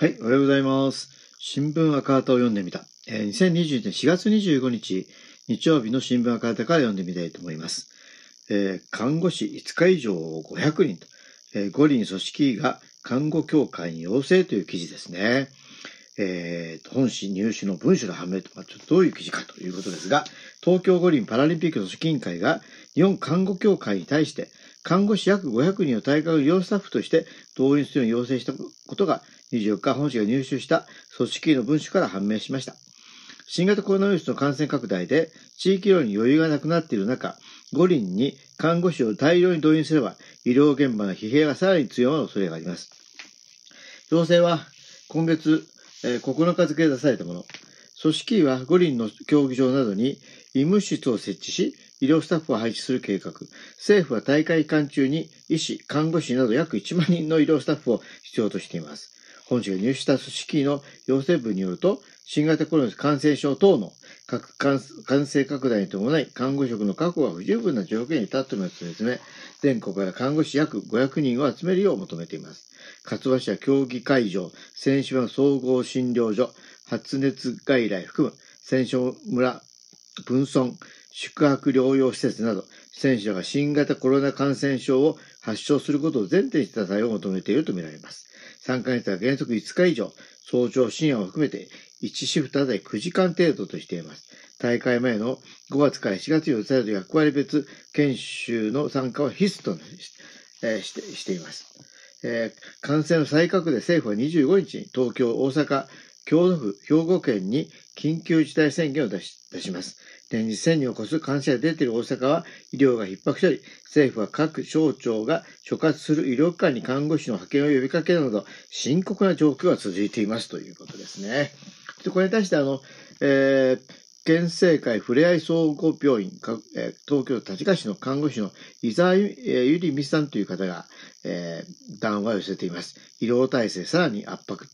はい、おはようございます。新聞赤旗を読んでみた。えー2021年4月25日、日曜日の新聞赤旗から読んでみたいと思います。えー看護師5日以上500人と、えー五輪組織が看護協会に要請という記事ですね。えー本誌入手の文書の判明と、まあ、ちょっとどういう記事かということですが、東京五輪パラリンピック組織委員会が日本看護協会に対して、看護師約500人を大会医療スタッフとして動員するように要請したことが24日本誌が入手した組織委の文書から判明しました。新型コロナウイルスの感染拡大で地域医療に余裕がなくなっている中、五輪に看護師を大量に動員すれば医療現場の疲弊がさらに強まる恐れがあります。要請は今月えー9日付で出されたもの。組織委は五輪の競技場などに医務室を設置し、医療スタッフを配置する計画。政府は大会期間中に医師、看護師など約1万人の医療スタッフを必要としています。本市が入手した組織の要請文によると、新型コロナ感染症等の感染拡大に伴い、看護職の確保が不十分な条件に立っていますと説明、全国から看護師約500人を集めるよう求めています。勝場市は競技会場、選手村総合診療所、発熱外来含む、選手村、分村、宿泊療養施設など、選手が新型コロナ感染症を発症することを前提にした対応を求めているとみられます。参加日は原則5日以上、早朝深夜を含めて1シフトあたり9時間程度としています。大会前の5月から7月に予定される役割別研修の参加は必須とし,、えーしてしています。えー感染の再拡大政府は25日に東京、大阪、京都府、兵庫県に緊急事態宣言を出し出します。連日1000人を超す感染が出ている大阪は医療が逼迫しており、政府は各省庁が所轄する医療機関に看護師の派遣を呼びかけるなど、深刻な状況が続いていますということですね。これに対して、あの、えー県政会ふれあい総合病院、えー東京立川市の看護師の伊沢ゆ,、えーゆりみさんという方が、えー談話を寄せています。医療体制さらに圧迫。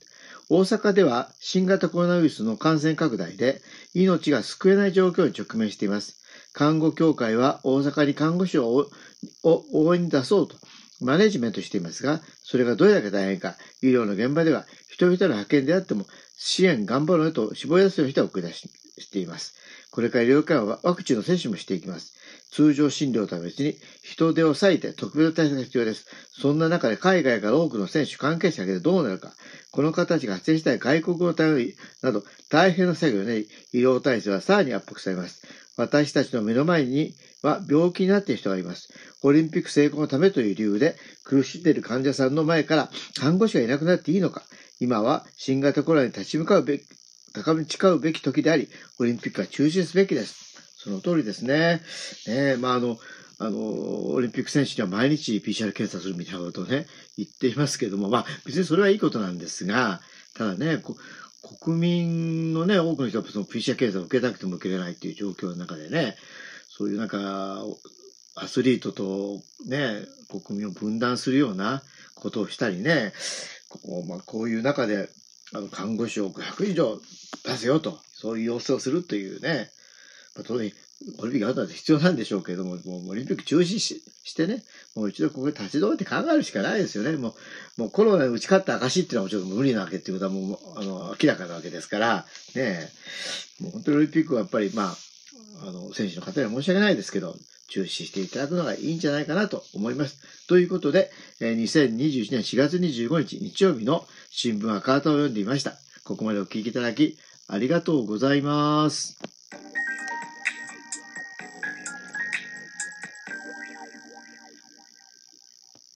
大阪では新型コロナウイルスの感染拡大で命が救えない状況に直面しています。看護協会は大阪に看護師を応援に出そうとマネジメントしていますが、それがどれだけ大変か、医療の現場では人々の派遣であっても支援頑張ろうと絞り出すような人は送り出しています。これから医療機関はワクチンの接種もしていきます。通常診療とは別に人手を割いて特別対策が必要です。そんな中で海外から多くの選手、関係者がどうなるか、この形が発生したい外国の頼りなど大変な作業で、医療体制はさらに圧迫されます。私たちの目の前には病気になっている人がいます。オリンピック成功のためという理由で苦しんでいる患者さんの前から看護師がいなくなっていいのか。今は新型コロナに立ち向かうべき、高め誓うべき時であり、オリンピックは中止すべきです。その通りですね。ねえ、まあ、あの、あの、オリンピック選手には毎日 PCR 検査するみたいなことをね、言っていますけども、まあ、別にそれはいいことなんですが、ただね、こ国民のね、多くの人はその PCR 検査を受けたくても受けれないっていう状況の中でね、そういうなんか、アスリートとね、国民を分断するようなことをしたりね、こう,、まあ、こういう中で、あの、看護師を500以上出せよと、そういう要請をするというね、ま、当然、オリンピックあるのは必要なんでしょうけども、もうオリンピック中止ししてね、もう一度ここで立ち止まって考えるしかないですよね。もう、もうコロナに打ち勝った証っていうのはもちろん無理なわけっていうことはもう、あの、明らかなわけですから、ね、もう本当にオリンピックはやっぱり、まあ、あの、選手の方には申し訳ないですけど、中止していただくのがいいんじゃないかなと思います。ということで、え2021年4月25日日曜日の新聞赤旗を読んでいました。ここまでお聞きいただきありがとうございます。